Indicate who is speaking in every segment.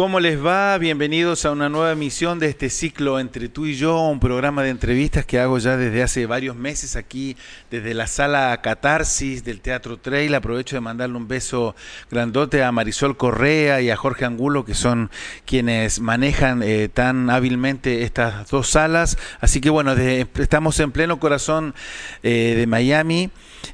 Speaker 1: ¿Cómo les va? Bienvenidos a una nueva emisión de este ciclo Entre tú y yo, un programa de entrevistas que hago ya desde hace varios meses aquí, desde la sala Catarsis del Teatro Trail. Aprovecho de mandarle un beso grandote a Marisol Correa y a Jorge Angulo, que son quienes manejan eh, tan hábilmente estas dos salas. Así que bueno, estamos en pleno corazón eh, de Miami.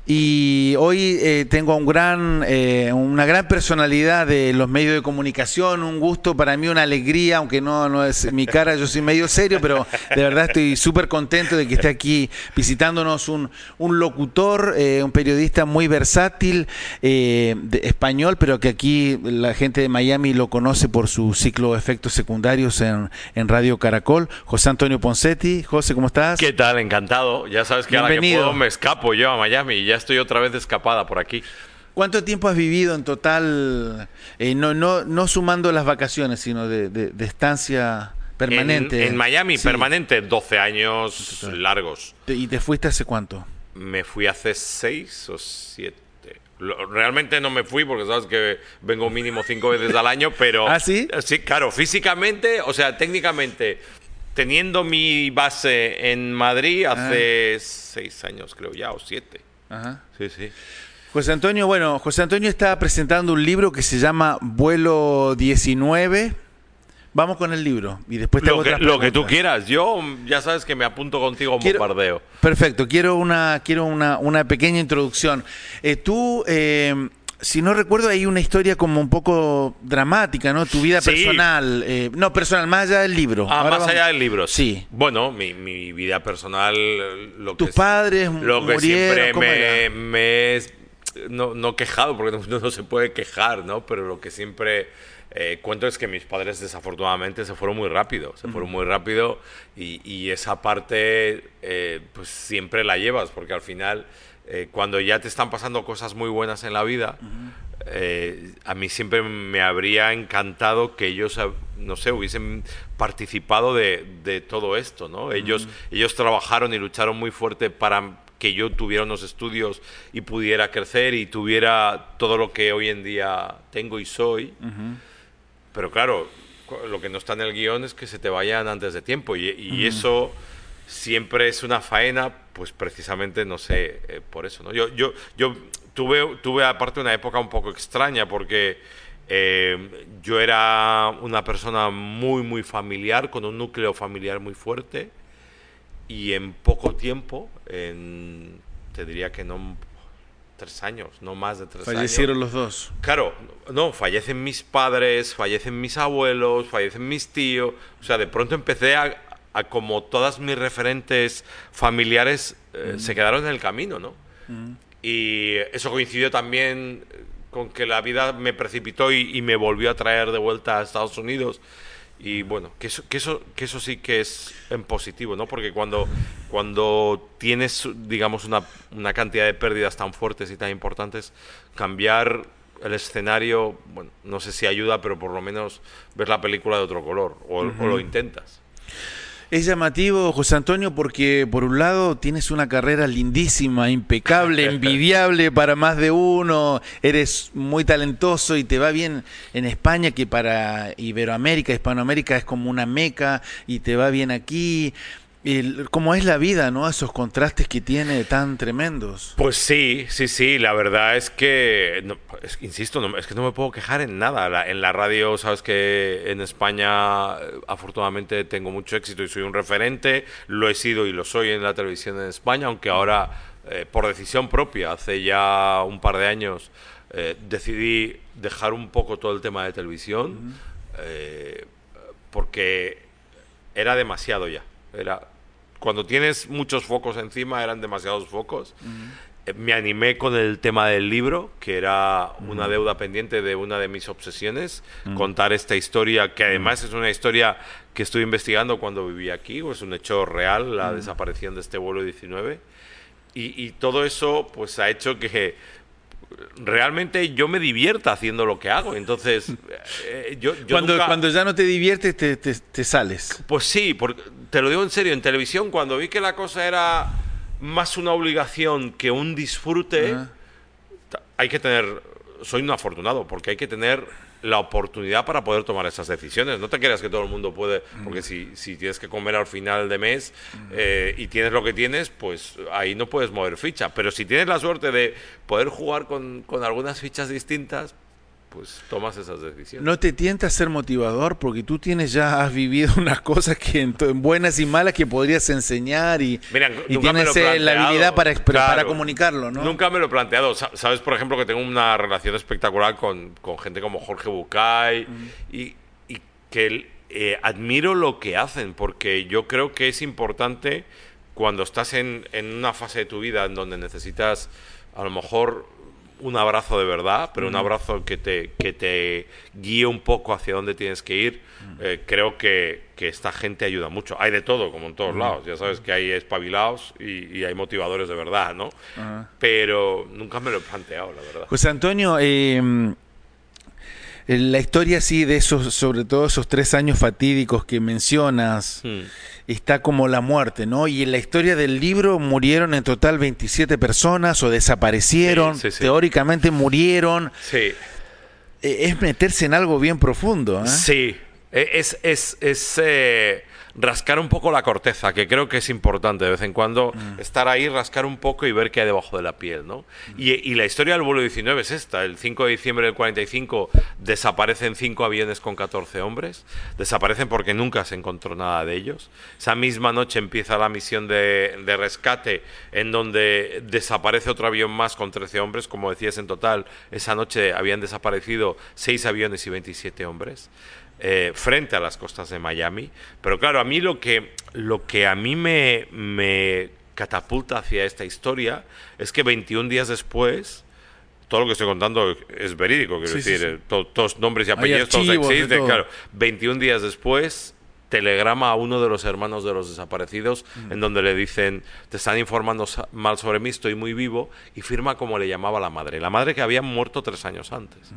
Speaker 1: Y hoy eh, tengo un gran, una gran personalidad de los medios de comunicación, un gusto para mí, una alegría, aunque no, no es mi cara, yo soy medio serio, pero de verdad estoy súper contento de que esté aquí visitándonos un, un locutor, eh, un periodista muy versátil, eh, español, pero que aquí la gente de Miami lo conoce por su ciclo de efectos secundarios en, en Radio Caracol. José Antonio Poncetti. José, ¿cómo estás?
Speaker 2: ¿Qué tal? Encantado. Ya sabes que ahora que puedo me escapo yo a Miami y ya estoy otra vez escapada por aquí.
Speaker 1: ¿Cuánto tiempo has vivido en total, eh, no, no, no sumando las vacaciones, sino de, estancia permanente?
Speaker 2: En, Miami, permanente, 12 años largos.
Speaker 1: ¿Y te fuiste hace cuánto?
Speaker 2: Me fui hace 6 o 7. Realmente no me fui porque sabes que vengo mínimo cinco veces al año, pero...
Speaker 1: ¿Ah, sí?
Speaker 2: Sí, claro, físicamente, o sea, técnicamente, teniendo mi base en Madrid hace 6 ah. años, creo ya, o 7.
Speaker 1: Ajá. Sí, sí. José Antonio, bueno, José Antonio está presentando un libro que se llama Vuelo 19. Vamos con el libro y después te
Speaker 2: lo, que, lo que tú quieras. Yo ya sabes que me apunto contigo a un bombardeo.
Speaker 1: Perfecto. Quiero una quiero una, una pequeña introducción. Eh, tú eh, si no recuerdo, hay una historia como un poco dramática, ¿no? Tu vida personal. Eh, no, personal, más allá del libro.
Speaker 2: Ah, más allá del libro.
Speaker 1: Sí.
Speaker 2: Bueno, mi, vida personal.
Speaker 1: Lo Tus padres
Speaker 2: lo que siempre me, me, no, no quejado, porque no, se puede quejar, ¿no? Pero lo que siempre eh, cuento es que mis padres desafortunadamente se fueron muy rápido, se fueron muy rápido y, esa parte eh, pues siempre la llevas, porque al final eh, cuando ya te están pasando cosas muy buenas en la vida, a mí siempre me habría encantado que ellos, no sé, hubiesen participado de, de todo esto, ¿no? Ellos, ellos trabajaron y lucharon muy fuerte para que yo tuviera unos estudios y pudiera crecer y tuviera todo lo que hoy en día tengo y soy. Pero claro, lo que no está en el guion es que se te vayan antes de tiempo y, eso siempre es una faena, pues precisamente, no sé, eh, por eso. ¿no? Yo, yo, yo tuve, tuve aparte una época un poco extraña porque... Eh, yo era una persona muy, muy familiar, con un núcleo familiar muy fuerte y en poco tiempo, en, te diría que no tres años, no más de tres
Speaker 1: años. Fallecieron los dos.
Speaker 2: Claro, no, fallecen mis padres, fallecen mis abuelos, fallecen mis tíos. O sea, de pronto empecé a, a como todas mis referentes familiares eh, mm. se quedaron en el camino, ¿no? Mm. Y eso coincidió también con que la vida me precipitó y, y me volvió a traer de vuelta a Estados Unidos y bueno, que eso, que eso, que eso sí que es en positivo, ¿no? Porque cuando, cuando tienes, digamos, una, una cantidad de pérdidas tan fuertes y tan importantes, cambiar el escenario, bueno, no sé si ayuda, pero por lo menos ver la película de otro color, o, o lo intentas.
Speaker 1: Es llamativo, José Antonio, porque por un lado tienes una carrera lindísima, impecable, envidiable para más de uno, eres muy talentoso y te va bien en España, que para Iberoamérica, Hispanoamérica es como una meca y te va bien aquí cómo es la vida, ¿no? Esos contrastes que tiene tan tremendos.
Speaker 2: Pues sí, sí, sí. La verdad es que, insisto, no, es que no me puedo quejar en nada. en la radio, sabes que en España, eh, afortunadamente, tengo mucho éxito y soy un referente. Lo he sido y lo soy en la televisión en España, aunque ahora, eh, por decisión propia, hace ya un par de años, eh, decidí dejar un poco todo el tema de televisión, porque era demasiado ya. Era cuando tienes muchos focos encima, eran demasiados focos. Eh, me animé con el tema del libro, que era una deuda pendiente de una de mis obsesiones, contar esta historia, que además es una historia que estoy investigando cuando viví aquí, es un hecho real, la desaparición de este vuelo 19. Y, y, todo eso pues ha hecho que realmente yo me divierta haciendo lo que hago. Entonces,
Speaker 1: eh, yo, cuando, cuando ya no te diviertes, te, te, sales.
Speaker 2: Pues sí, porque, te lo digo en serio, en televisión, cuando vi que la cosa era más una obligación que un disfrute, hay que tener, soy un afortunado, porque hay que tener la oportunidad para poder tomar esas decisiones. No te creas que todo el mundo puede, porque si, si tienes que comer al final de mes eh, y tienes lo que tienes, pues ahí no puedes mover ficha. Pero si tienes la suerte de poder jugar con, con algunas fichas distintas, pues tomas esas decisiones.
Speaker 1: ¿No te tienta ser motivador? Porque tú tienes ya, has vivido unas cosas que en, buenas y malas que podrías enseñar y, tienes eh, la habilidad para, para comunicarlo, ¿no?
Speaker 2: Nunca me lo he planteado. Sabes, por ejemplo, que tengo una relación espectacular con, con gente como Jorge Bucay y, y, que eh, admiro lo que hacen, porque yo creo que es importante cuando estás en, en una fase de tu vida en donde necesitas a lo mejor un abrazo de verdad, pero un abrazo que te, que te guíe un poco hacia dónde tienes que ir, eh, creo que, que, esta gente ayuda mucho. Hay de todo, como en todos lados. Ya sabes que hay espabilados y, hay motivadores de verdad, ¿no? Pero nunca me lo he planteado, la verdad.
Speaker 1: José Antonio, eh, la historia sí de esos, sobre todo esos tres años fatídicos que mencionas, hmm. está como la muerte, ¿no? Y en la historia del libro murieron en total 27 personas o desaparecieron, teóricamente murieron.
Speaker 2: Sí.
Speaker 1: E, es meterse en algo bien profundo. ¿eh?
Speaker 2: Sí, e, es, es, es eh, rascar un poco la corteza, que creo que es importante de vez en cuando mm. estar ahí, rascar un poco y ver qué hay debajo de la piel, ¿no? Y, la historia del vuelo 19 es esta. El 5 de diciembre del 45 desaparecen cinco aviones con 14 hombres. Desaparecen porque nunca se encontró nada de ellos. Esa misma noche empieza la misión de, de rescate en donde desaparece otro avión más con 13 hombres. Como decías, en total, esa noche habían desaparecido seis aviones y 27 hombres. Eh, frente a las costas de Miami. Pero claro, a mí lo que, lo que a mí me, me catapulta hacia esta historia es que 21 días después, todo lo que estoy contando es verídico, quiero decir, todos nombres y apellidos, todos existen, claro. 21 días después, telegrama a uno de los hermanos de los desaparecidos mm. en donde le dicen, te están informando mal sobre mí, estoy muy vivo, y firma como le llamaba la madre, la madre que había muerto tres años antes. Mm.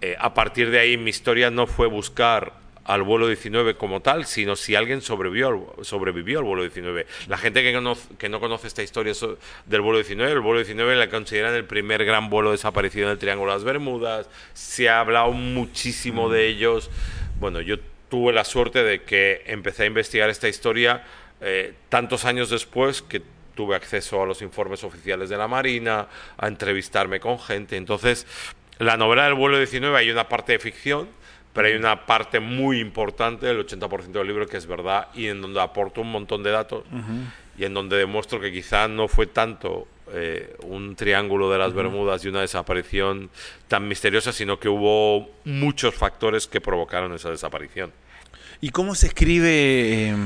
Speaker 2: Eh, a partir de ahí mi historia no fue buscar al vuelo 19 como tal, sino si alguien sobrevivió al, sobrevivió al vuelo 19. La gente que, que no conoce esta historia del vuelo 19, el vuelo 19 la consideran el primer gran vuelo desaparecido en el Triángulo de las Bermudas, se ha hablado muchísimo de mm. ellos. Bueno, yo tuve la suerte de que empecé a investigar esta historia eh, tantos años después que tuve acceso a los informes oficiales de la Marina, a entrevistarme con gente. Entonces, la novela del vuelo 19 hay una parte de ficción, pero hay una parte muy importante, del 80% del libro, que es verdad y en donde aporto un montón de datos y en donde demuestro que quizá no fue tanto eh, un triángulo de las Bermudas y una desaparición tan misteriosa, sino que hubo muchos factores que provocaron esa desaparición.
Speaker 1: ¿Y cómo se escribe? Eh,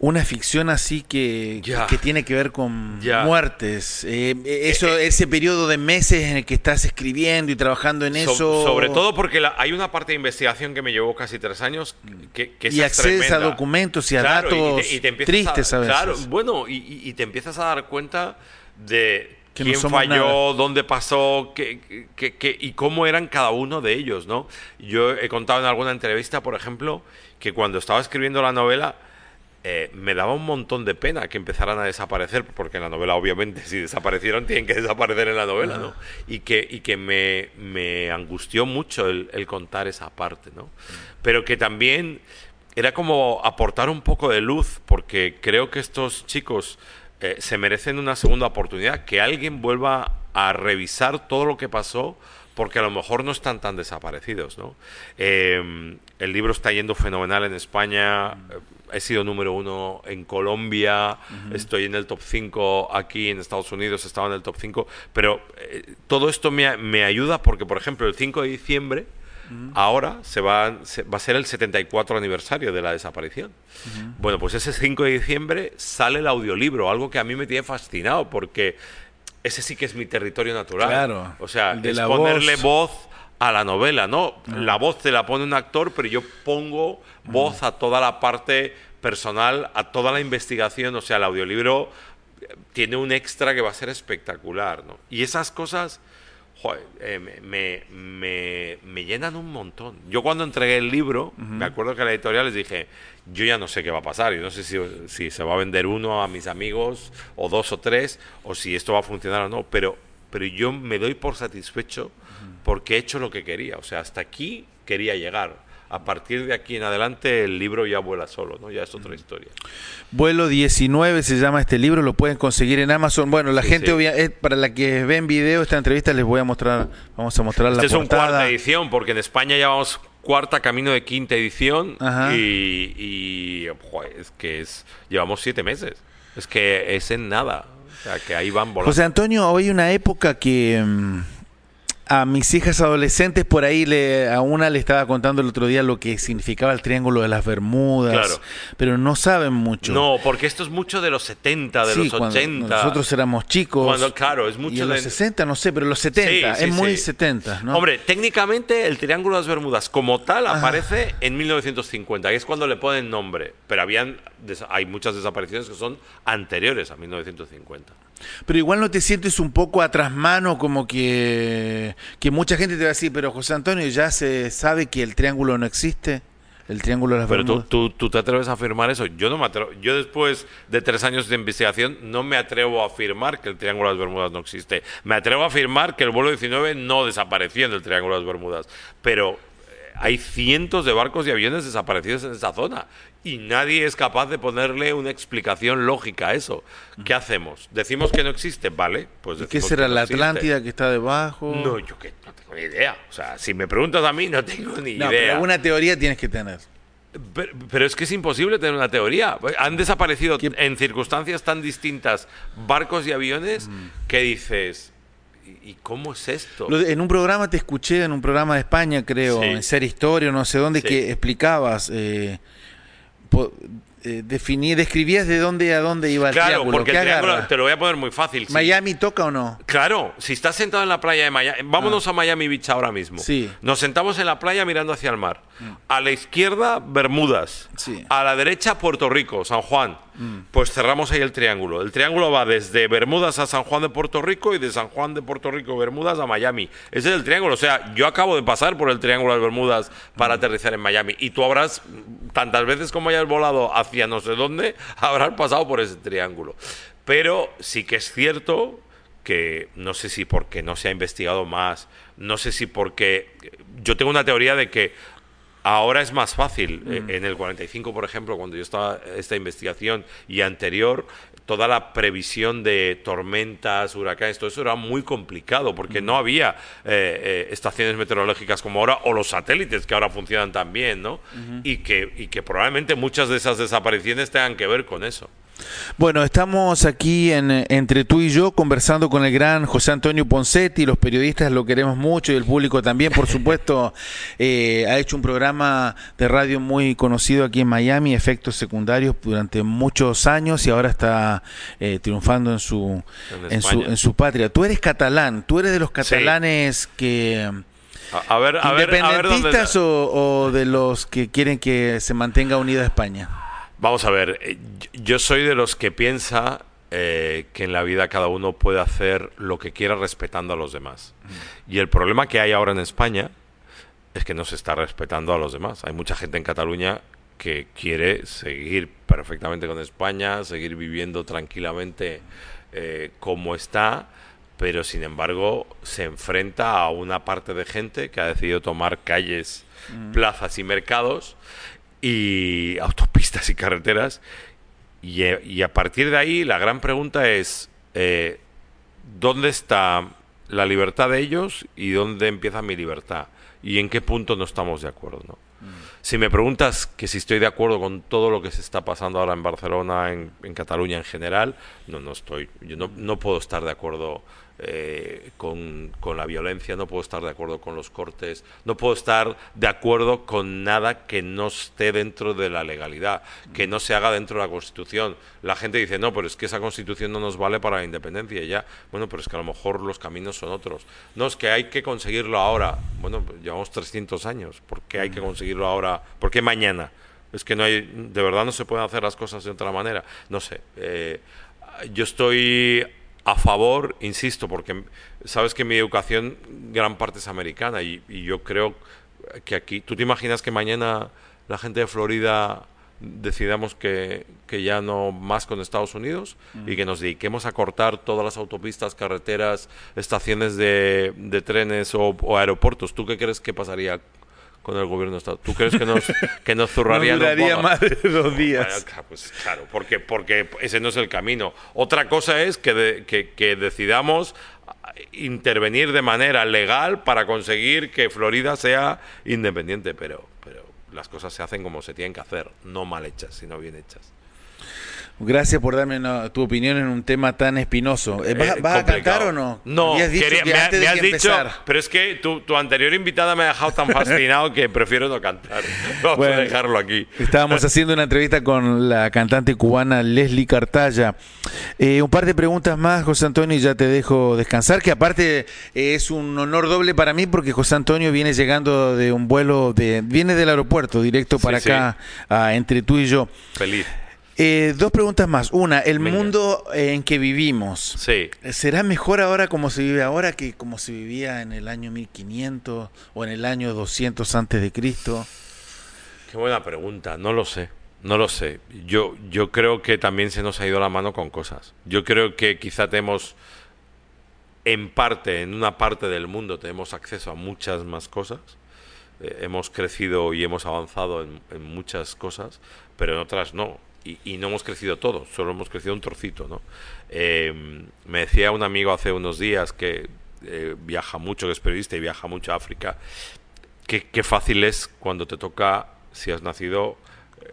Speaker 1: una ficción así que, que tiene que ver con muertes. Eh, eso, eh, eh, ese periodo de meses en el que estás escribiendo y trabajando en eso.
Speaker 2: sobre todo porque hay una parte de investigación que me llevó casi tres años que, que
Speaker 1: y accedes a documentos y a datos tristes, a, Claro,
Speaker 2: bueno, y, te empiezas a dar cuenta de quién falló, dónde pasó qué, qué, y cómo eran cada uno de ellos, ¿no? Yo he contado en alguna entrevista, por ejemplo, que cuando estaba escribiendo la novela eh, me daba un montón de pena que empezaran a desaparecer, porque en la novela, obviamente, si desaparecieron, tienen que desaparecer en la novela, ¿no? Y que, y que me, me angustió mucho el, contar esa parte, ¿no? Pero que también era como aportar un poco de luz, porque creo que estos chicos eh, se merecen una segunda oportunidad, que alguien vuelva a revisar todo lo que pasó, porque a lo mejor no están tan desaparecidos, ¿no? Eh, el libro está yendo fenomenal en España he sido número uno en Colombia, estoy en el top 5 aquí en Estados Unidos, estaba en el top 5, pero eh, todo esto me, me, ayuda porque, por ejemplo, el 5 de diciembre, ahora se va, va a ser el 74 aniversario de la desaparición. Bueno, pues ese 5 de diciembre sale el audiolibro, algo que a mí me tiene fascinado porque ese sí que es mi territorio natural.
Speaker 1: Claro.
Speaker 2: O sea, es ponerle voz a la novela, ¿no? La voz te la pone un actor, pero yo pongo voz a toda la parte personal, a toda la investigación, o sea, el audiolibro tiene un extra que va a ser espectacular, ¿no? Y esas cosas eh, me, me, llenan un montón. Yo cuando entregué el libro, me acuerdo que a la editorial les dije, yo ya no sé qué va a pasar, yo no sé si, si se va a vender uno a mis amigos, o dos o tres, o si esto va a funcionar o no, pero pero yo me doy por satisfecho porque he hecho lo que quería. O sea, hasta aquí quería llegar. A partir de aquí en adelante el libro ya vuela solo, ¿no? Ya es otra historia.
Speaker 1: Vuelo 19 se llama este libro, lo pueden conseguir en Amazon. Bueno, la gente, eh, para la que ven video, esta entrevista les voy a mostrar, vamos a mostrar
Speaker 2: este
Speaker 1: la
Speaker 2: es un cuarta edición, porque en España ya vamos cuarta camino de quinta edición y, es que es llevamos siete meses. Es que es en nada. O sea, que ahí van volando.
Speaker 1: José Antonio, hoy una época que... Mm, a mis hijas adolescentes por ahí le, a una le estaba contando el otro día lo que significaba el triángulo de las Bermudas, pero no saben mucho.
Speaker 2: No, porque esto es mucho de los 70, de los 80.
Speaker 1: Nosotros éramos chicos.
Speaker 2: Cuando, claro, es mucho
Speaker 1: de los 60, no sé, pero los 70, es muy 70, ¿no?
Speaker 2: Hombre, técnicamente el triángulo de las Bermudas como tal aparece en 1950, que es cuando le ponen nombre, pero habían hay muchas desapariciones que son anteriores a 1950.
Speaker 1: Pero igual no te sientes un poco atrás mano, como que, que mucha gente te va a decir, pero José Antonio, ya se sabe que el triángulo no existe. El triángulo de las
Speaker 2: Pero tú, tú, te atreves a afirmar eso. Yo no me atrevo. Yo después de tres años de investigación no me atrevo a afirmar que el Triángulo de las Bermudas no existe. Me atrevo a afirmar que el vuelo 19 no desapareció en el Triángulo de las Bermudas. Pero eh, hay cientos de barcos y aviones desaparecidos en esa zona y nadie es capaz de ponerle una explicación lógica a eso. ¿Qué hacemos? ¿Decimos que no existe? Vale, pues
Speaker 1: ¿Qué será la Atlántida que está debajo?
Speaker 2: No, yo que no tengo ni idea. O sea, si me preguntas a mí, no tengo ni idea. Pero
Speaker 1: alguna teoría tienes que tener.
Speaker 2: Pero, es que es imposible tener una teoría. Han desaparecido en circunstancias tan distintas barcos y aviones mm. que dices, ¿Y cómo es esto?
Speaker 1: En un programa te escuché, en un programa de España, creo, en Ser Historia, no sé dónde, que explicabas eh, 不。Eh, describías de dónde a dónde iba el
Speaker 2: claro, porque el triángulo, te lo voy a poner muy fácil.
Speaker 1: ¿Miami toca o no?
Speaker 2: Claro, si estás sentado en la playa de Miami, vámonos ah. a Miami Beach ahora mismo.
Speaker 1: Sí.
Speaker 2: Nos sentamos en la playa mirando hacia el mar. Mm. A la izquierda, Bermudas.
Speaker 1: Sí.
Speaker 2: A la derecha, Puerto Rico, San Juan. Mm. Pues cerramos ahí el triángulo. El triángulo va desde Bermudas a San Juan de Puerto Rico y de San Juan de Puerto Rico, Bermudas a Miami. Ese es el triángulo. O sea, yo acabo de pasar por el triángulo de Bermudas para mm. aterrizar en Miami. Y tú habrás, tantas veces como hayas volado hacia no sé dónde, habrás pasado por ese triángulo. Pero sí que es cierto que no sé si porque no se ha investigado más, no sé si porque yo tengo una teoría de que Ahora es más fácil. Eh, mm. En el 45, por ejemplo, cuando yo estaba esta investigación y anterior, toda la previsión de tormentas, huracanes, todo eso era muy complicado porque mm. no había eh, eh, estaciones meteorológicas como ahora o los satélites que ahora funcionan tan bien, ¿no? y, que, y que probablemente muchas de esas desapariciones tengan que ver con eso.
Speaker 1: Bueno, estamos aquí en, entre tú y yo conversando con el gran José Antonio Poncetti, los periodistas lo queremos mucho y el público también, por supuesto, eh, ha hecho un programa de radio muy conocido aquí en Miami, Efectos Secundarios, durante muchos años y ahora está eh, triunfando en su, en, su, en su patria. Tú eres catalán, tú eres de los catalanes que...
Speaker 2: A, ver, a
Speaker 1: ¿Independentistas o, o de los que quieren que se mantenga unida España?
Speaker 2: Vamos a ver, eh, yo soy de los que piensa eh, que en la vida cada uno puede hacer lo que quiera respetando a los demás. Y el problema que hay ahora en España es que no se está respetando a los demás. Hay mucha gente en Cataluña que quiere seguir perfectamente con España, seguir viviendo tranquilamente eh, como está, pero sin embargo se enfrenta a una parte de gente que ha decidido tomar calles, plazas y mercados y autopistas y carreteras. Y, a partir de ahí la gran pregunta es, eh, ¿dónde está la libertad de ellos y dónde empieza mi libertad? ¿Y en qué punto no estamos de acuerdo? ¿no? Mm. Si me preguntas que si estoy de acuerdo con todo lo que se está pasando ahora en Barcelona, en, en Cataluña en general, no, no estoy. Yo no, no puedo estar de acuerdo eh, con, la violencia, no puedo estar de acuerdo con los cortes, no puedo estar de acuerdo con nada que no esté dentro de la legalidad, que no se haga dentro de la Constitución. La gente dice, no, pero es que esa Constitución no nos vale para la independencia y ya. Bueno, pero es que a lo mejor los caminos son otros. No, es que hay que conseguirlo ahora. Bueno, llevamos 300 años. ¿Por qué hay que conseguirlo ahora? ¿Por qué mañana? Es que no hay, de verdad no se pueden hacer las cosas de otra manera. No sé. Eh, yo estoy a favor, insisto, porque sabes que mi educación gran parte es americana y, yo creo que aquí, ¿tú te imaginas que mañana la gente de Florida decidamos que, que ya no más con Estados Unidos y que nos dediquemos a cortar todas las autopistas, carreteras, estaciones de, de trenes o, o aeropuertos. ¿Tú qué crees que pasaría con el gobierno de Estado. ¿Tú crees que nos, que nos zurrarían
Speaker 1: no duraría más de dos días.
Speaker 2: pues claro, porque, porque ese no es el camino. Otra cosa es que, que, decidamos intervenir de manera legal para conseguir que Florida sea independiente, pero, pero las cosas se hacen como se tienen que hacer, no mal hechas, sino bien hechas.
Speaker 1: Gracias por darme tu opinión en un tema tan espinoso. Eh, ¿Vas, a cantar o no?
Speaker 2: No, me has dicho, pero es que tu, tu, anterior invitada me ha dejado tan fascinado que prefiero no cantar. Vamos a dejarlo aquí.
Speaker 1: Estábamos haciendo una entrevista con la cantante cubana Leslie Cartaya. Eh, un par de preguntas más, José Antonio, y ya te dejo descansar, que aparte eh, es un honor doble para mí porque José Antonio viene llegando de un vuelo, de viene del aeropuerto directo para acá, entre tú y yo.
Speaker 2: Feliz.
Speaker 1: Eh, dos preguntas más. Una, el mundo en que vivimos.
Speaker 2: Sí.
Speaker 1: ¿Será mejor ahora como se vive ahora que como se vivía en el año 1500 o en el año 200 antes de Cristo?
Speaker 2: Qué buena pregunta. No lo sé. No lo sé. Yo, yo creo que también se nos ha ido la mano con cosas. Yo creo que quizá tenemos, en parte, en una parte del mundo, tenemos acceso a muchas más cosas. Eh, hemos crecido y hemos avanzado en muchas cosas, pero en otras no y, no hemos crecido todos, solo hemos crecido un trocito, ¿no? Em, me decía un amigo hace unos días que eh, viaja mucho, que es periodista y viaja mucho a África, que qué fácil es cuando te toca, si has nacido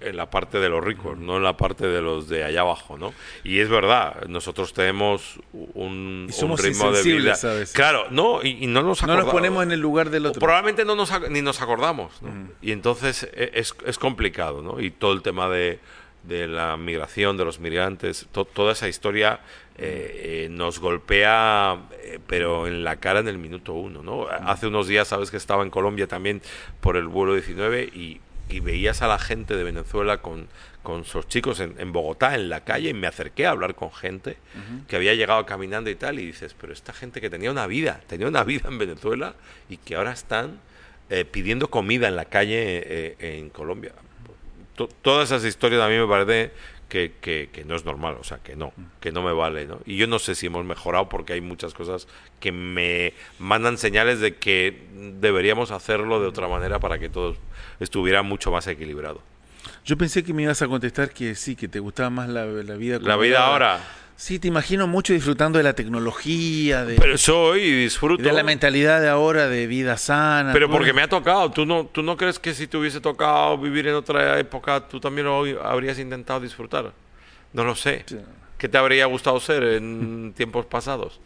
Speaker 2: en la parte de los ricos, no en la parte de los de allá abajo, ¿no? Y es verdad, nosotros tenemos un, ritmo de vida. Claro, no, y, no nos
Speaker 1: No nos ponemos en el lugar del otro.
Speaker 2: Probablemente no nos, ni nos acordamos, Y entonces e, es, es complicado, ¿no? Y todo el tema de de la migración, de los migrantes, toda esa historia eh, eh, nos golpea, eh, pero en la cara en el minuto uno. ¿no? Hace unos días, sabes que estaba en Colombia también por el vuelo 19 y, veías a la gente de Venezuela con, con sus chicos en, Bogotá, en la calle, y me acerqué a hablar con gente que había llegado caminando y tal, y dices, pero esta gente que tenía una vida, tenía una vida en Venezuela y que ahora están pidiendo comida en la calle en Colombia todas esas historias a mí me parece que, que, no es normal, o sea, que no, que no me vale, ¿no? Y yo no sé si hemos mejorado porque hay muchas cosas que me mandan señales de que deberíamos hacerlo de otra manera para que todo estuviera mucho más equilibrado.
Speaker 1: Yo pensé que me ibas a contestar que sí, que te gustaba más la, la vida.
Speaker 2: La vida ahora.
Speaker 1: Sí, te imagino mucho disfrutando de la tecnología, de,
Speaker 2: pero soy y disfruto.
Speaker 1: de la mentalidad de ahora de vida sana.
Speaker 2: Pero porque me ha tocado. ¿Tú no, ¿Tú no crees que si te hubiese tocado vivir en otra época, tú también lo habrías intentado disfrutar? No lo sé. ¿Qué te habría gustado ser en tiempos pasados?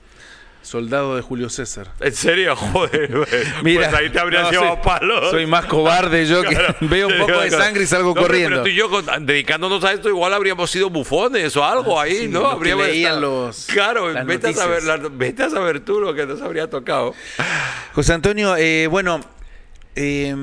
Speaker 1: Soldado de Julio César.
Speaker 2: ¿En serio? Joder. Mira, pues ahí te habrías llevado palos.
Speaker 1: Soy más cobarde yo que veo un poco de sangre y salgo corriendo.
Speaker 2: Pero tú y yo dedicándonos a esto igual habríamos sido bufones o algo ah, ahí, ¿no? Habríamos
Speaker 1: leían los
Speaker 2: Claro, vete a, saber, vete a saber tú lo que nos habría tocado.
Speaker 1: José Antonio, eh, bueno, eh,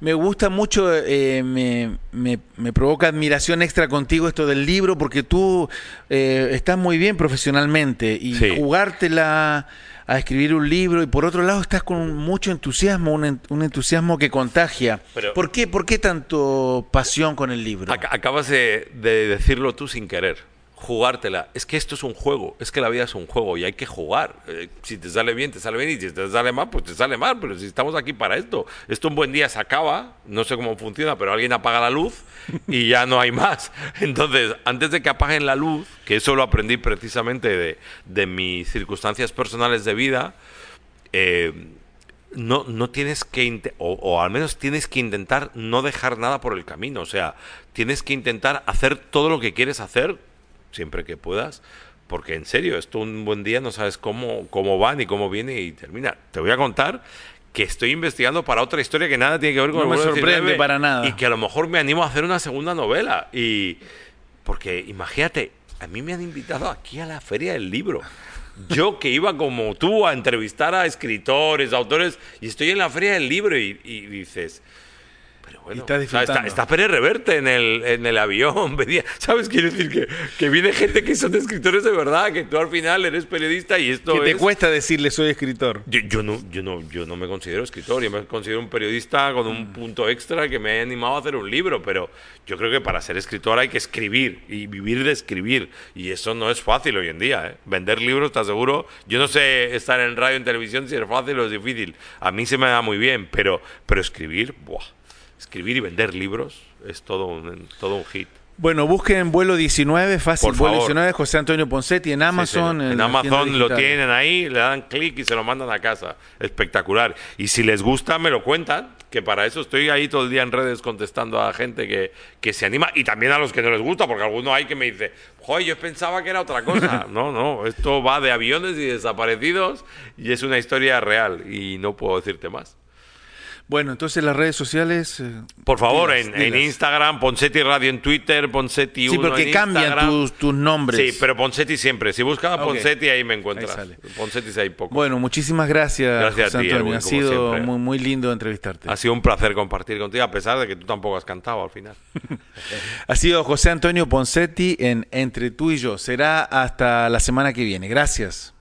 Speaker 1: me gusta mucho, eh, me, me, provoca admiración extra contigo esto del libro, porque tú eh, estás muy bien profesionalmente y jugártela a escribir un libro y por otro lado estás con mucho entusiasmo, un, un entusiasmo que contagia. ¿Por, qué, ¿Por qué tanto pasión con el libro?
Speaker 2: Acabas de decirlo tú sin querer jugártela. Es que esto es un juego, es que la vida es un juego y hay que jugar. Eh, si te sale bien, te sale bien y si te sale mal, pues te sale mal. Pero si estamos aquí para esto, esto un buen día se acaba, no sé cómo funciona, pero alguien apaga la luz y ya no hay más. Entonces, antes de que apaguen la luz, que eso lo aprendí precisamente de, de mis circunstancias personales de vida, eh, no, no tienes que, o, o, al menos tienes que intentar no dejar nada por el camino. O sea, tienes que intentar hacer todo lo que quieres hacer siempre que puedas, porque en serio, esto un buen día no sabes cómo, cómo va ni cómo viene y termina. Te voy a contar que estoy investigando para otra historia que nada tiene que ver con
Speaker 1: no me sorprende para nada.
Speaker 2: y que a lo mejor me animo a hacer una segunda novela. Y porque imagínate a mí me han invitado aquí a la feria del libro. Yo que iba como tú a entrevistar a escritores autores y estoy en la feria del libro y, y dices Pero bueno, está, Pérez Reverte en el, en el avión. ¿Sabes? Quiero decir que, que viene gente que son escritores de verdad, que tú al final eres periodista y esto
Speaker 1: Que te cuesta decirle soy escritor.
Speaker 2: Yo, no, yo, no, yo no me considero escritor, yo me considero un periodista con un punto extra que me ha animado a hacer un libro, pero yo creo que para ser escritor hay que escribir y vivir de escribir. Y eso no es fácil hoy en día. ¿eh? Vender libros, ¿estás seguro? Yo no sé estar en radio, en televisión, si es fácil o es difícil. A mí se me da muy bien, pero, pero escribir, ¡buah! Escribir y vender libros es todo un, todo un hit.
Speaker 1: Bueno, busquen vuelo 19, fácil, vuelo 19, José Antonio Poncetti en Amazon.
Speaker 2: En, Amazon lo tienen ahí, le dan clic y se lo mandan a casa. Espectacular. Y si les gusta, me lo cuentan, que para eso estoy ahí todo el día en redes contestando a gente que, que se anima y también a los que no les gusta, porque alguno hay que me dice, joder, yo pensaba que era otra cosa. no, no, esto va de aviones y desaparecidos y es una historia real y no puedo decirte más.
Speaker 1: Bueno, entonces las redes sociales.
Speaker 2: Eh, Por favor, en, Instagram, Ponsetti Radio en Twitter, Ponsetti 1
Speaker 1: Sí, porque cambian tus, tus, nombres.
Speaker 2: Sí, pero Ponsetti siempre. Si buscas a Ponsetti, ahí me encuentras. Ponsetti hay poco.
Speaker 1: Bueno, muchísimas gracias, gracias a ti, Antonio. ha sido muy, muy lindo entrevistarte.
Speaker 2: Ha sido un placer compartir contigo, a pesar de que tú tampoco has cantado al final.
Speaker 1: ha sido José Antonio Ponsetti en Entre tú y yo. Será hasta la semana que viene. Gracias.